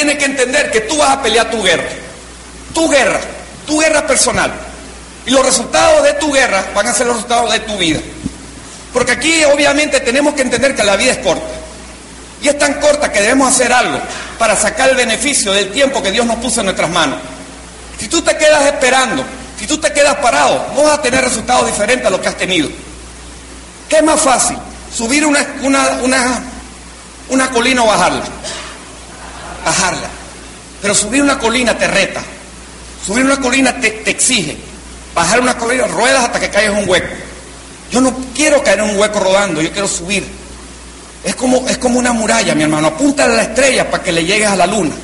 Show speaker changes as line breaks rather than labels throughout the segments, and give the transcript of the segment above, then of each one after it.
Tienes que entender que tú vas a pelear tu guerra. Tu guerra. Tu guerra personal. Y los resultados de tu guerra van a ser los resultados de tu vida. Porque aquí obviamente tenemos que entender que la vida es corta. Y es tan corta que debemos hacer algo para sacar el beneficio del tiempo que Dios nos puso en nuestras manos. Si tú te quedas esperando, si tú te quedas parado, no vas a tener resultados diferentes a los que has tenido. ¿Qué es más fácil? ¿Subir una, una, una colina o bajarla? Bajarla. Pero subir una colina te reta. Subir una colina te, te exige. Bajar una colina, ruedas hasta que caigas en un hueco. Yo no quiero caer en un hueco rodando, yo quiero subir. Es como, es como una muralla, mi hermano. Apunta a la estrella para que le llegues a la luna.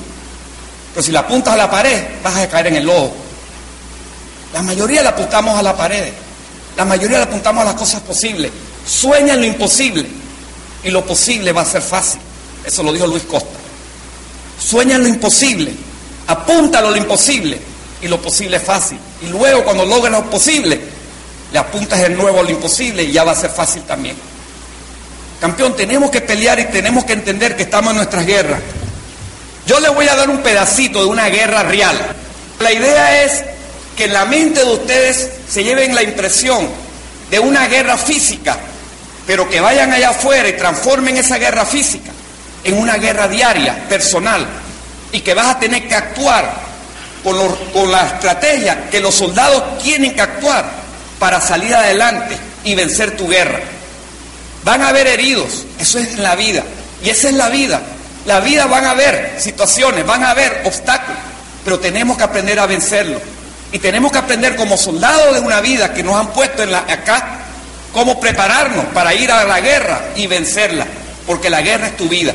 Pero si la apuntas a la pared, vas a caer en el lodo. La mayoría la apuntamos a la pared. La mayoría la apuntamos a las cosas posibles. Sueña en lo imposible. Y lo posible va a ser fácil. Eso lo dijo Luis Costa. Sueña lo imposible. Apúntalo lo imposible. Y lo posible es fácil. Y luego cuando logres lo posible, le apuntas de nuevo a lo imposible y ya va a ser fácil también. Campeón, tenemos que pelear y tenemos que entender que estamos en nuestras guerras. Yo le voy a dar un pedacito de una guerra real. La idea es que en la mente de ustedes se lleven la impresión de una guerra física, pero que vayan allá afuera y transformen esa guerra física en una guerra diaria, personal, y que vas a tener que actuar con, la estrategia que los soldados tienen que actuar para salir adelante y vencer tu guerra. Van a haber heridos, eso es la vida, y esa es la vida. La vida van a haber situaciones, van a haber obstáculos, pero tenemos que aprender a vencerlos. Y tenemos que aprender como soldados de una vida que nos han puesto acá, cómo prepararnos para ir a la guerra y vencerla, porque la guerra es tu vida.